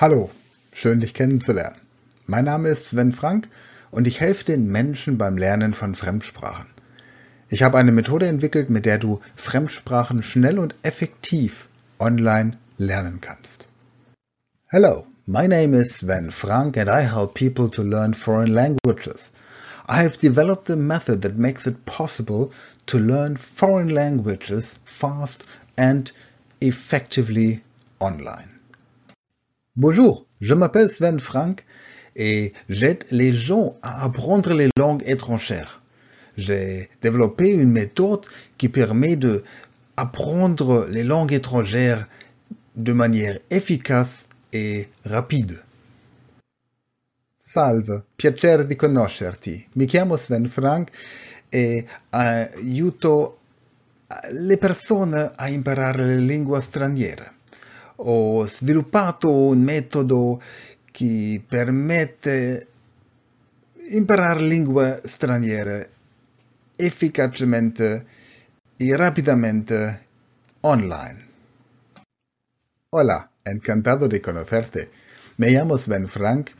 Hallo, schön dich kennenzulernen. Mein Name ist Sven Frank und ich helfe den Menschen beim Lernen von Fremdsprachen. Ich habe eine Methode entwickelt, mit der du Fremdsprachen schnell und effektiv online lernen kannst. Hello, my name is Sven Frank and I help people to learn foreign languages. I have developed a method that makes it possible to learn foreign languages fast and effectively online. Bonjour, je m'appelle Sven Frank et j'aide les gens à apprendre les langues étrangères. J'ai développé une méthode qui permet de apprendre les langues étrangères de manière efficace e rapide. Salve, piacere di conoscerti. Mi chiamo Sven Frank e aiuto le persone a imparare le lingue straniere ho sviluppato un metodo che permette imparare lingue straniere efficacemente e rapidamente online. Hola, encantado de conocerte. Me llamo Sven Frank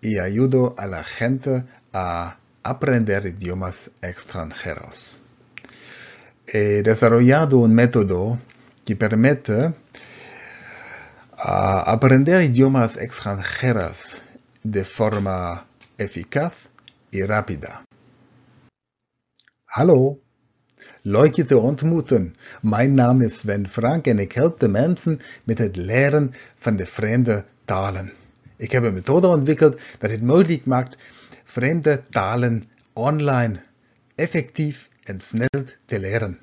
y ayudo a la gente a aprender idiomas extranjeros. He desarrollado un método que permite a aprender idiomas extranjeras de forma eficaz y rápida. Hallo, leuk je te ontmoeten. Mijn naam is Sven Frank en ik help de mensen met het leren van de vreemde talen. Ik heb een methode ontwikkeld dat het mogelijk maakt vreemde talen online effectief en snel te leren.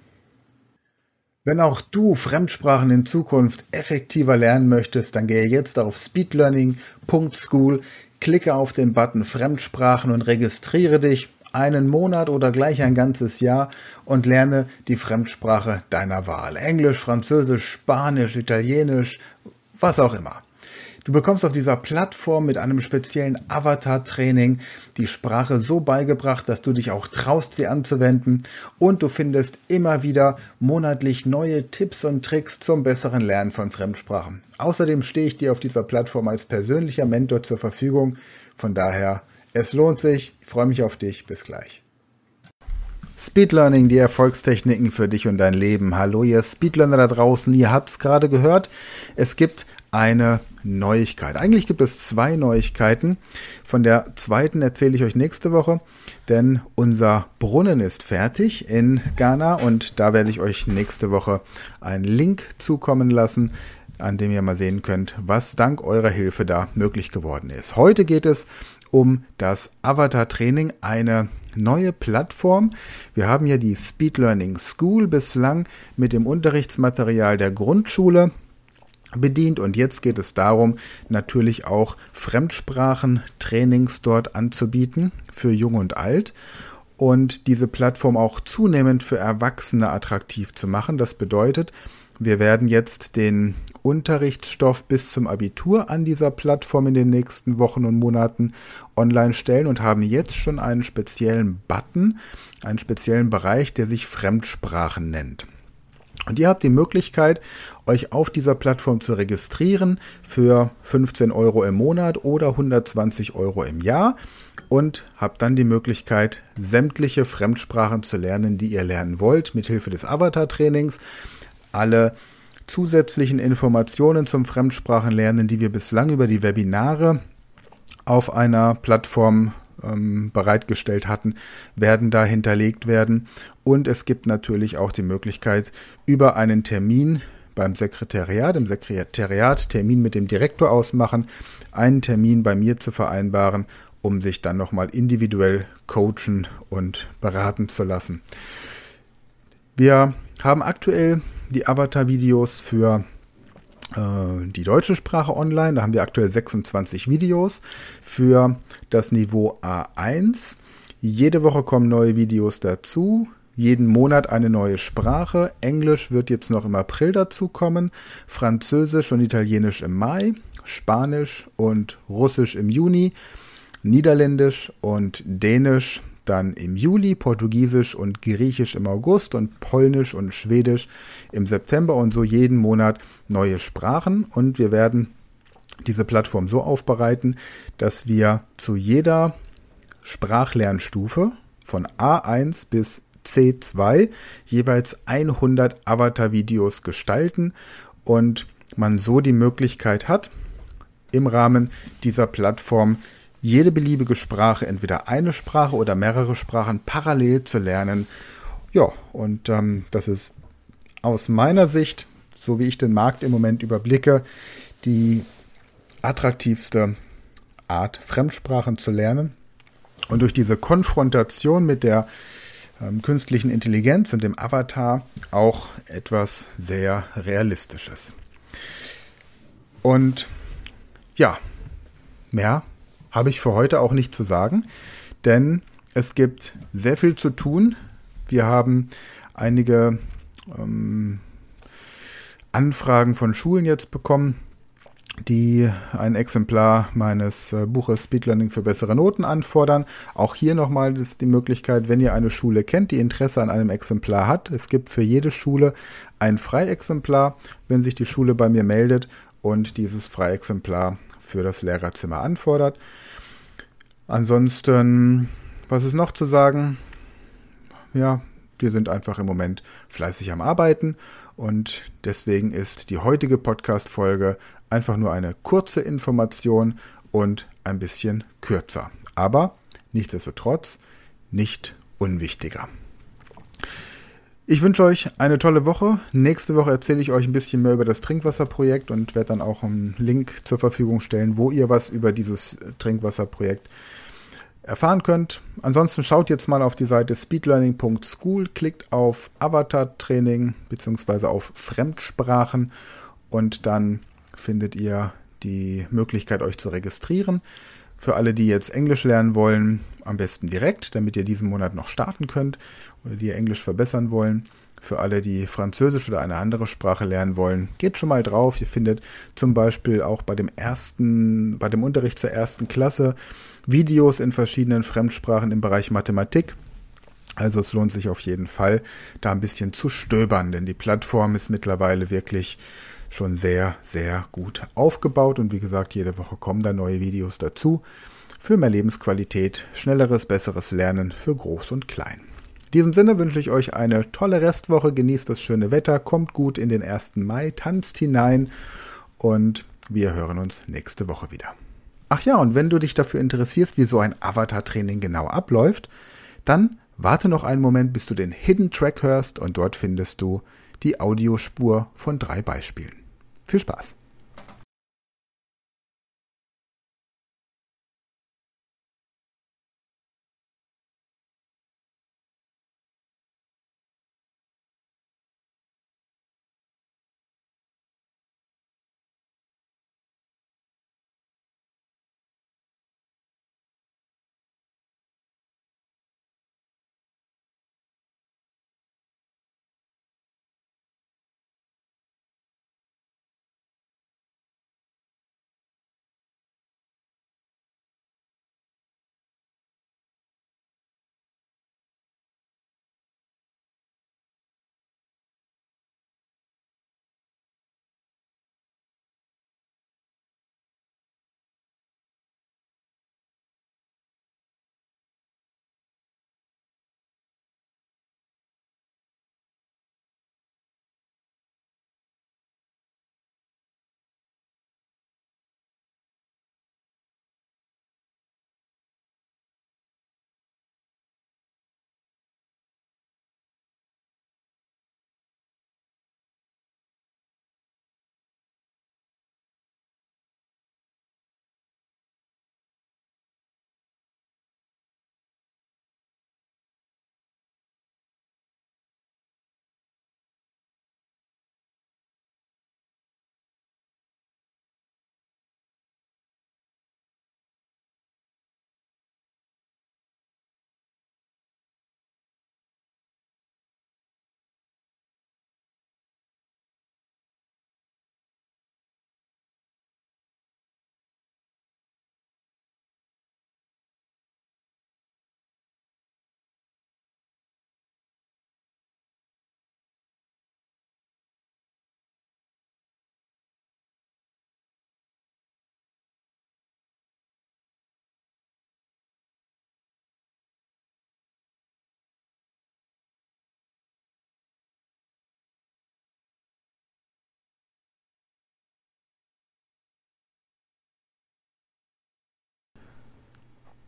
Wenn auch du Fremdsprachen in Zukunft effektiver lernen möchtest, dann gehe jetzt auf speedlearning.school, klicke auf den Button Fremdsprachen und registriere dich einen Monat oder gleich ein ganzes Jahr und lerne die Fremdsprache deiner Wahl. Englisch, Französisch, Spanisch, Italienisch, was auch immer. Du bekommst auf dieser Plattform mit einem speziellen Avatar-Training die Sprache so beigebracht, dass du dich auch traust, sie anzuwenden und du findest immer wieder monatlich neue Tipps und Tricks zum besseren Lernen von Fremdsprachen. Außerdem stehe ich dir auf dieser Plattform als persönlicher Mentor zur Verfügung. Von daher, es lohnt sich. Ich freue mich auf dich. Bis gleich. Speed Learning, die Erfolgstechniken für dich und dein Leben. Hallo, ihr Speedlearner da draußen. Ihr habt es gerade gehört. Es gibt eine Neuigkeit. Eigentlich gibt es zwei Neuigkeiten. Von der zweiten erzähle ich euch nächste Woche, denn unser Brunnen ist fertig in Ghana und da werde ich euch nächste Woche einen Link zukommen lassen, an dem ihr mal sehen könnt, was dank eurer Hilfe da möglich geworden ist. Heute geht es um das Avatar-Training, eine neue Plattform. Wir haben ja die Speed Learning School bislang mit dem Unterrichtsmaterial der Grundschule bedient. Und jetzt geht es darum, natürlich auch Fremdsprachentrainings dort anzubieten für Jung und Alt und diese Plattform auch zunehmend für Erwachsene attraktiv zu machen. Das bedeutet, wir werden jetzt den Unterrichtsstoff bis zum Abitur an dieser Plattform in den nächsten Wochen und Monaten online stellen und haben jetzt schon einen speziellen Button, einen speziellen Bereich, der sich Fremdsprachen nennt. Und ihr habt die Möglichkeit, euch auf dieser Plattform zu registrieren für 15 Euro im Monat oder 120 Euro im Jahr und habt dann die Möglichkeit, sämtliche Fremdsprachen zu lernen, die ihr lernen wollt, mithilfe des Avatar-Trainings. Alle zusätzlichen Informationen zum Fremdsprachenlernen, die wir bislang über die Webinare auf einer Plattform ähm, bereitgestellt hatten, werden da hinterlegt werden. Und es gibt natürlich auch die Möglichkeit, über einen Termin beim Sekretariat, im Sekretariat Termin mit dem Direktor ausmachen, einen Termin bei mir zu vereinbaren, um sich dann nochmal individuell coachen und beraten zu lassen. Wir haben aktuell die Avatar-Videos für die deutsche Sprache online. Da haben wir aktuell 26 Videos für das Niveau A1. Jede Woche kommen neue Videos dazu. Jeden Monat eine neue Sprache. Englisch wird jetzt noch im April dazu kommen. Französisch und Italienisch im Mai. Spanisch und Russisch im Juni. Niederländisch und Dänisch dann im Juli, Portugiesisch und Griechisch im August und Polnisch und Schwedisch im September und so jeden Monat neue Sprachen. Und wir werden diese Plattform so aufbereiten, dass wir zu jeder Sprachlernstufe von A1 bis C2 jeweils 100 Avatar-Videos gestalten und man so die Möglichkeit hat, im Rahmen dieser Plattform jede beliebige Sprache, entweder eine Sprache oder mehrere Sprachen parallel zu lernen. Ja, und ähm, das ist aus meiner Sicht, so wie ich den Markt im Moment überblicke, die attraktivste Art, Fremdsprachen zu lernen. Und durch diese Konfrontation mit der ähm, künstlichen Intelligenz und dem Avatar auch etwas sehr Realistisches. Und ja, mehr habe ich für heute auch nicht zu sagen, denn es gibt sehr viel zu tun. Wir haben einige ähm, Anfragen von Schulen jetzt bekommen, die ein Exemplar meines äh, Buches Speed Learning für bessere Noten anfordern. Auch hier nochmal ist die Möglichkeit, wenn ihr eine Schule kennt, die Interesse an einem Exemplar hat. Es gibt für jede Schule ein Freiexemplar, wenn sich die Schule bei mir meldet und dieses Freiexemplar für das Lehrerzimmer anfordert. Ansonsten, was ist noch zu sagen? Ja, wir sind einfach im Moment fleißig am Arbeiten und deswegen ist die heutige Podcast-Folge einfach nur eine kurze Information und ein bisschen kürzer. Aber nichtsdestotrotz nicht unwichtiger. Ich wünsche euch eine tolle Woche. Nächste Woche erzähle ich euch ein bisschen mehr über das Trinkwasserprojekt und werde dann auch einen Link zur Verfügung stellen, wo ihr was über dieses Trinkwasserprojekt erfahren könnt. Ansonsten schaut jetzt mal auf die Seite speedlearning.school, klickt auf Avatar-Training bzw. auf Fremdsprachen und dann findet ihr die Möglichkeit, euch zu registrieren. Für alle, die jetzt Englisch lernen wollen, am besten direkt, damit ihr diesen Monat noch starten könnt oder die ihr Englisch verbessern wollen. Für alle, die Französisch oder eine andere Sprache lernen wollen, geht schon mal drauf. Ihr findet zum Beispiel auch bei dem ersten, bei dem Unterricht zur ersten Klasse Videos in verschiedenen Fremdsprachen im Bereich Mathematik. Also es lohnt sich auf jeden Fall, da ein bisschen zu stöbern, denn die Plattform ist mittlerweile wirklich schon sehr, sehr gut aufgebaut. Und wie gesagt, jede Woche kommen da neue Videos dazu. Für mehr Lebensqualität, schnelleres, besseres Lernen für Groß und Klein. In diesem Sinne wünsche ich euch eine tolle Restwoche, genießt das schöne Wetter, kommt gut in den 1. Mai, tanzt hinein und wir hören uns nächste Woche wieder. Ach ja, und wenn du dich dafür interessierst, wie so ein Avatar-Training genau abläuft, dann warte noch einen Moment, bis du den Hidden Track hörst und dort findest du die Audiospur von drei Beispielen. Viel Spaß!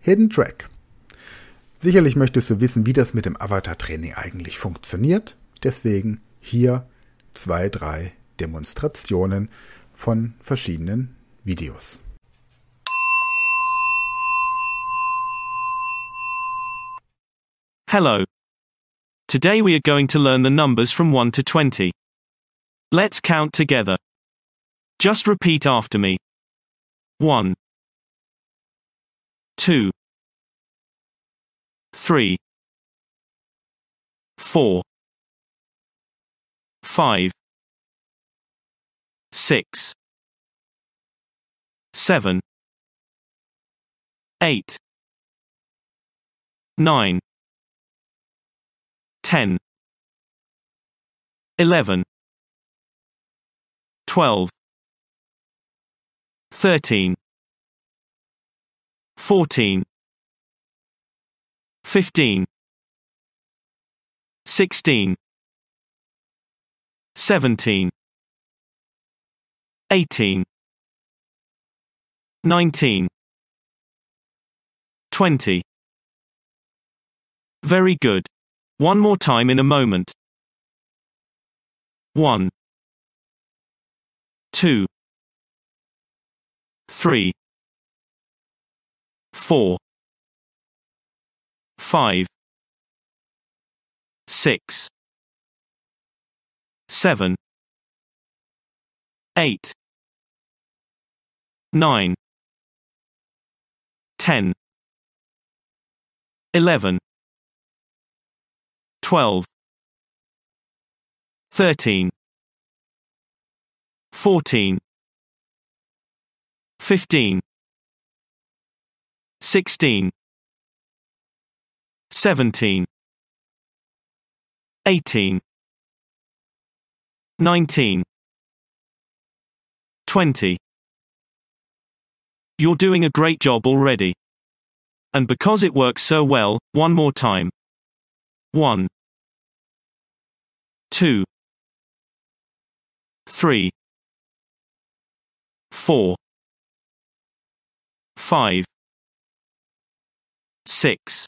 Hidden Track. Sicherlich möchtest du wissen, wie das mit dem Avatar-Training eigentlich funktioniert. Deswegen hier zwei, drei Demonstrationen von verschiedenen Videos. Hello. Today we are going to learn the numbers from 1 to 20. Let's count together. Just repeat after me. 1 2 3 4 5 6 7 8 9 10 11 12 13 14 15 16 17 18 19 20 Very good. One more time in a moment. 1 2 3 4 5 6 7 8 9 10 11 12 13 14 15 16 17 18 19 20 You're doing a great job already. And because it works so well, one more time. 1 2 3 4 5 6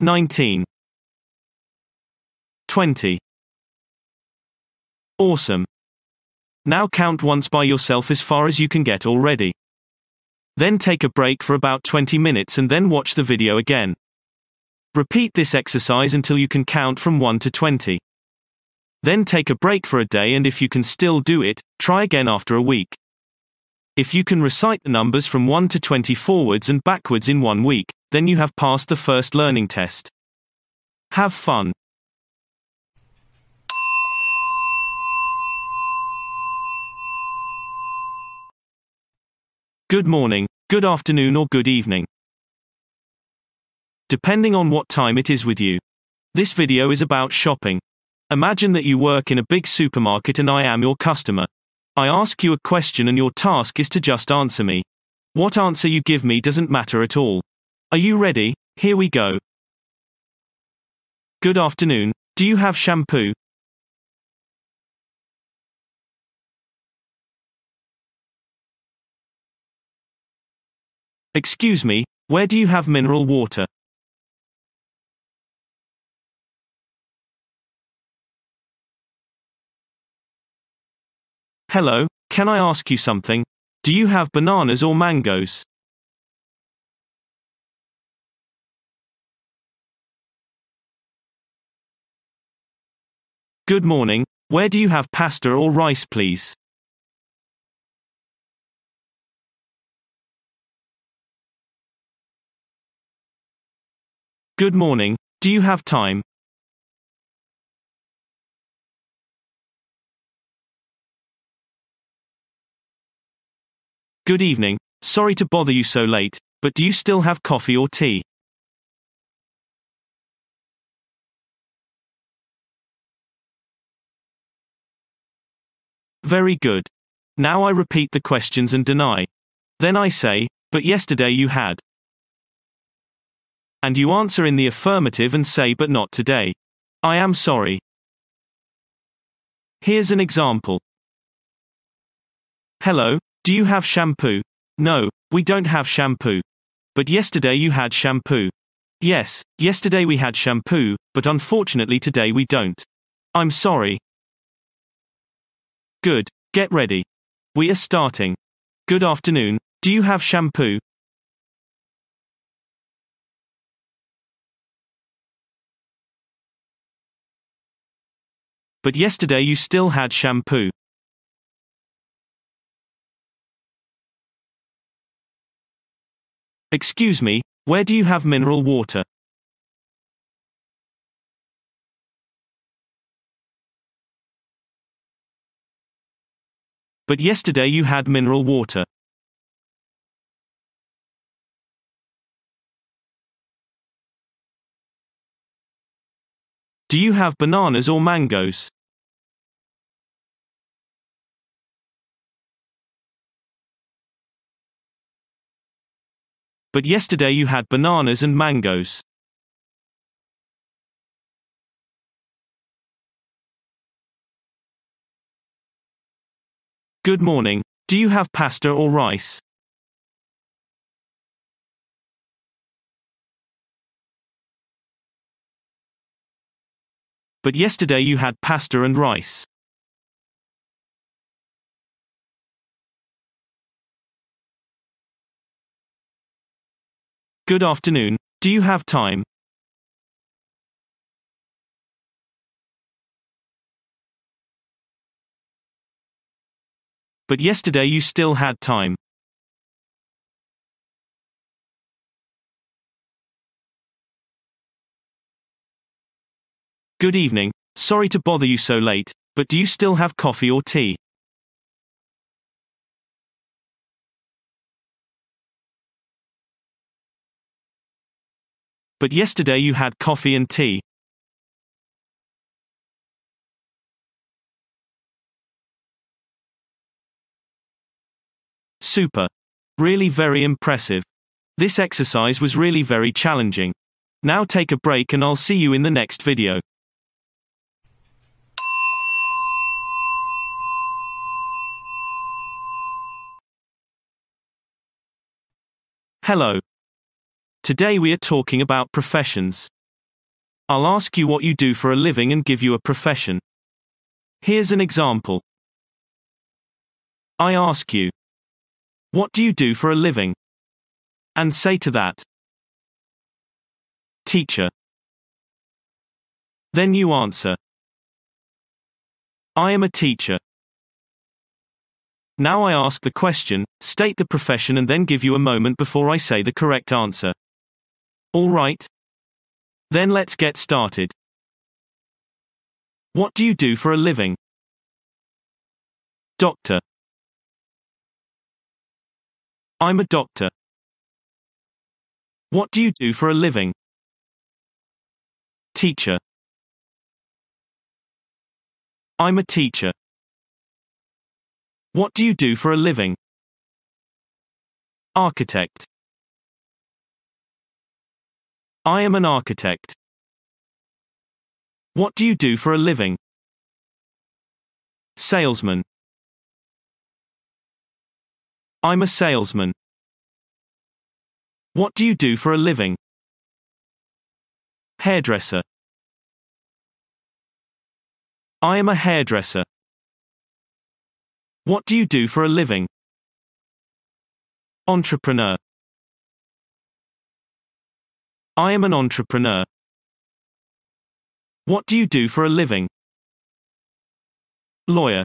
19 20 Awesome. Now count once by yourself as far as you can get already. Then take a break for about 20 minutes and then watch the video again. Repeat this exercise until you can count from 1 to 20. Then take a break for a day and if you can still do it, try again after a week. If you can recite the numbers from 1 to 20 forwards and backwards in one week, then you have passed the first learning test. Have fun. Good morning, good afternoon, or good evening. Depending on what time it is with you. This video is about shopping. Imagine that you work in a big supermarket and I am your customer. I ask you a question and your task is to just answer me. What answer you give me doesn't matter at all. Are you ready? Here we go. Good afternoon. Do you have shampoo? Excuse me, where do you have mineral water? Hello, can I ask you something? Do you have bananas or mangoes? Good morning, where do you have pasta or rice, please? Good morning, do you have time? Good evening, Sorry to bother you so late, but do you still have coffee or tea? Very good. Now I repeat the questions and deny. Then I say, but yesterday you had. And you answer in the affirmative and say, but not today. I am sorry. Here's an example. Hello, do you have shampoo? No, we don't have shampoo. But yesterday you had shampoo. Yes, yesterday we had shampoo, but unfortunately today we don't. I'm sorry. Good, get ready. We are starting. Good afternoon, do you have shampoo? But yesterday you still had shampoo. Excuse me, where do you have mineral water? But yesterday you had mineral water. Do you have bananas or mangoes? But yesterday you had bananas and mangoes. Good morning. Do you have pasta or rice? But yesterday you had pasta and rice. Good afternoon. Do you have time? But yesterday you still had time. Good evening. Sorry to bother you so late, but do you still have coffee or tea? But yesterday you had coffee and tea. Super. Really very impressive. This exercise was really very challenging. Now take a break and I'll see you in the next video. Hello. Today we are talking about professions. I'll ask you what you do for a living and give you a profession. Here's an example. I ask you, What do you do for a living? And say to that, Teacher. Then you answer, I am a teacher. Now I ask the question, state the profession and then give you a moment before I say the correct answer. Alright? Then let's get started. What do you do for a living? Doctor. I'm a doctor. What do you do for a living? Teacher. I'm a teacher. What do you do for a living? Architect. I am an architect. What do you do for a living? Salesman. I'm a salesman. What do you do for a living? Hairdresser. I am a hairdresser. What do you do for a living? Entrepreneur. I am an entrepreneur. What do you do for a living? Lawyer.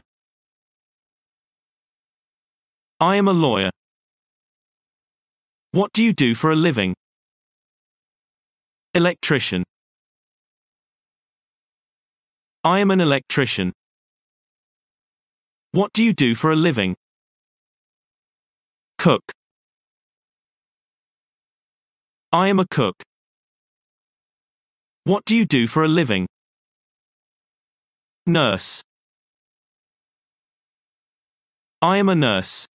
I am a lawyer. What do you do for a living? Electrician. I am an electrician. What do you do for a living? Cook. I am a cook. What do you do for a living? Nurse. I am a nurse.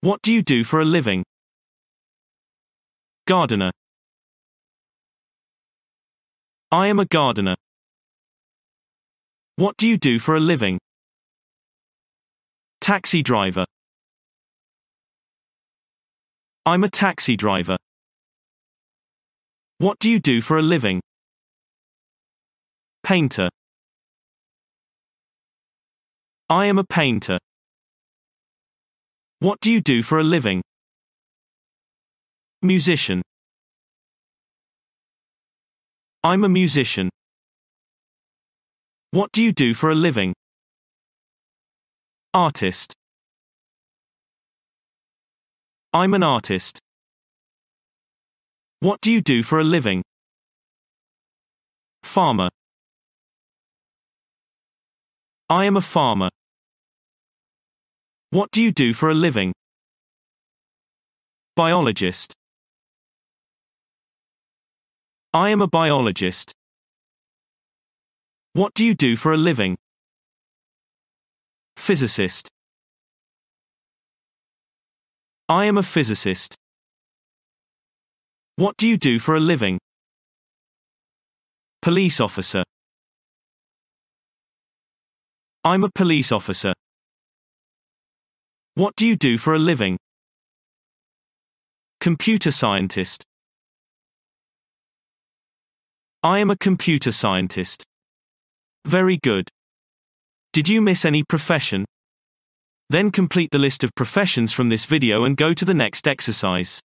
What do you do for a living? Gardener. I am a gardener. What do you do for a living? Taxi driver. I'm a taxi driver. What do you do for a living? Painter. I am a painter. What do you do for a living? Musician. I'm a musician. What do you do for a living? Artist. I'm an artist. What do you do for a living? Farmer. I am a farmer. What do you do for a living? Biologist. I am a biologist. What do you do for a living? Physicist. I am a physicist. What do you do for a living? Police officer. I'm a police officer. What do you do for a living? Computer scientist. I am a computer scientist. Very good. Did you miss any profession? Then complete the list of professions from this video and go to the next exercise.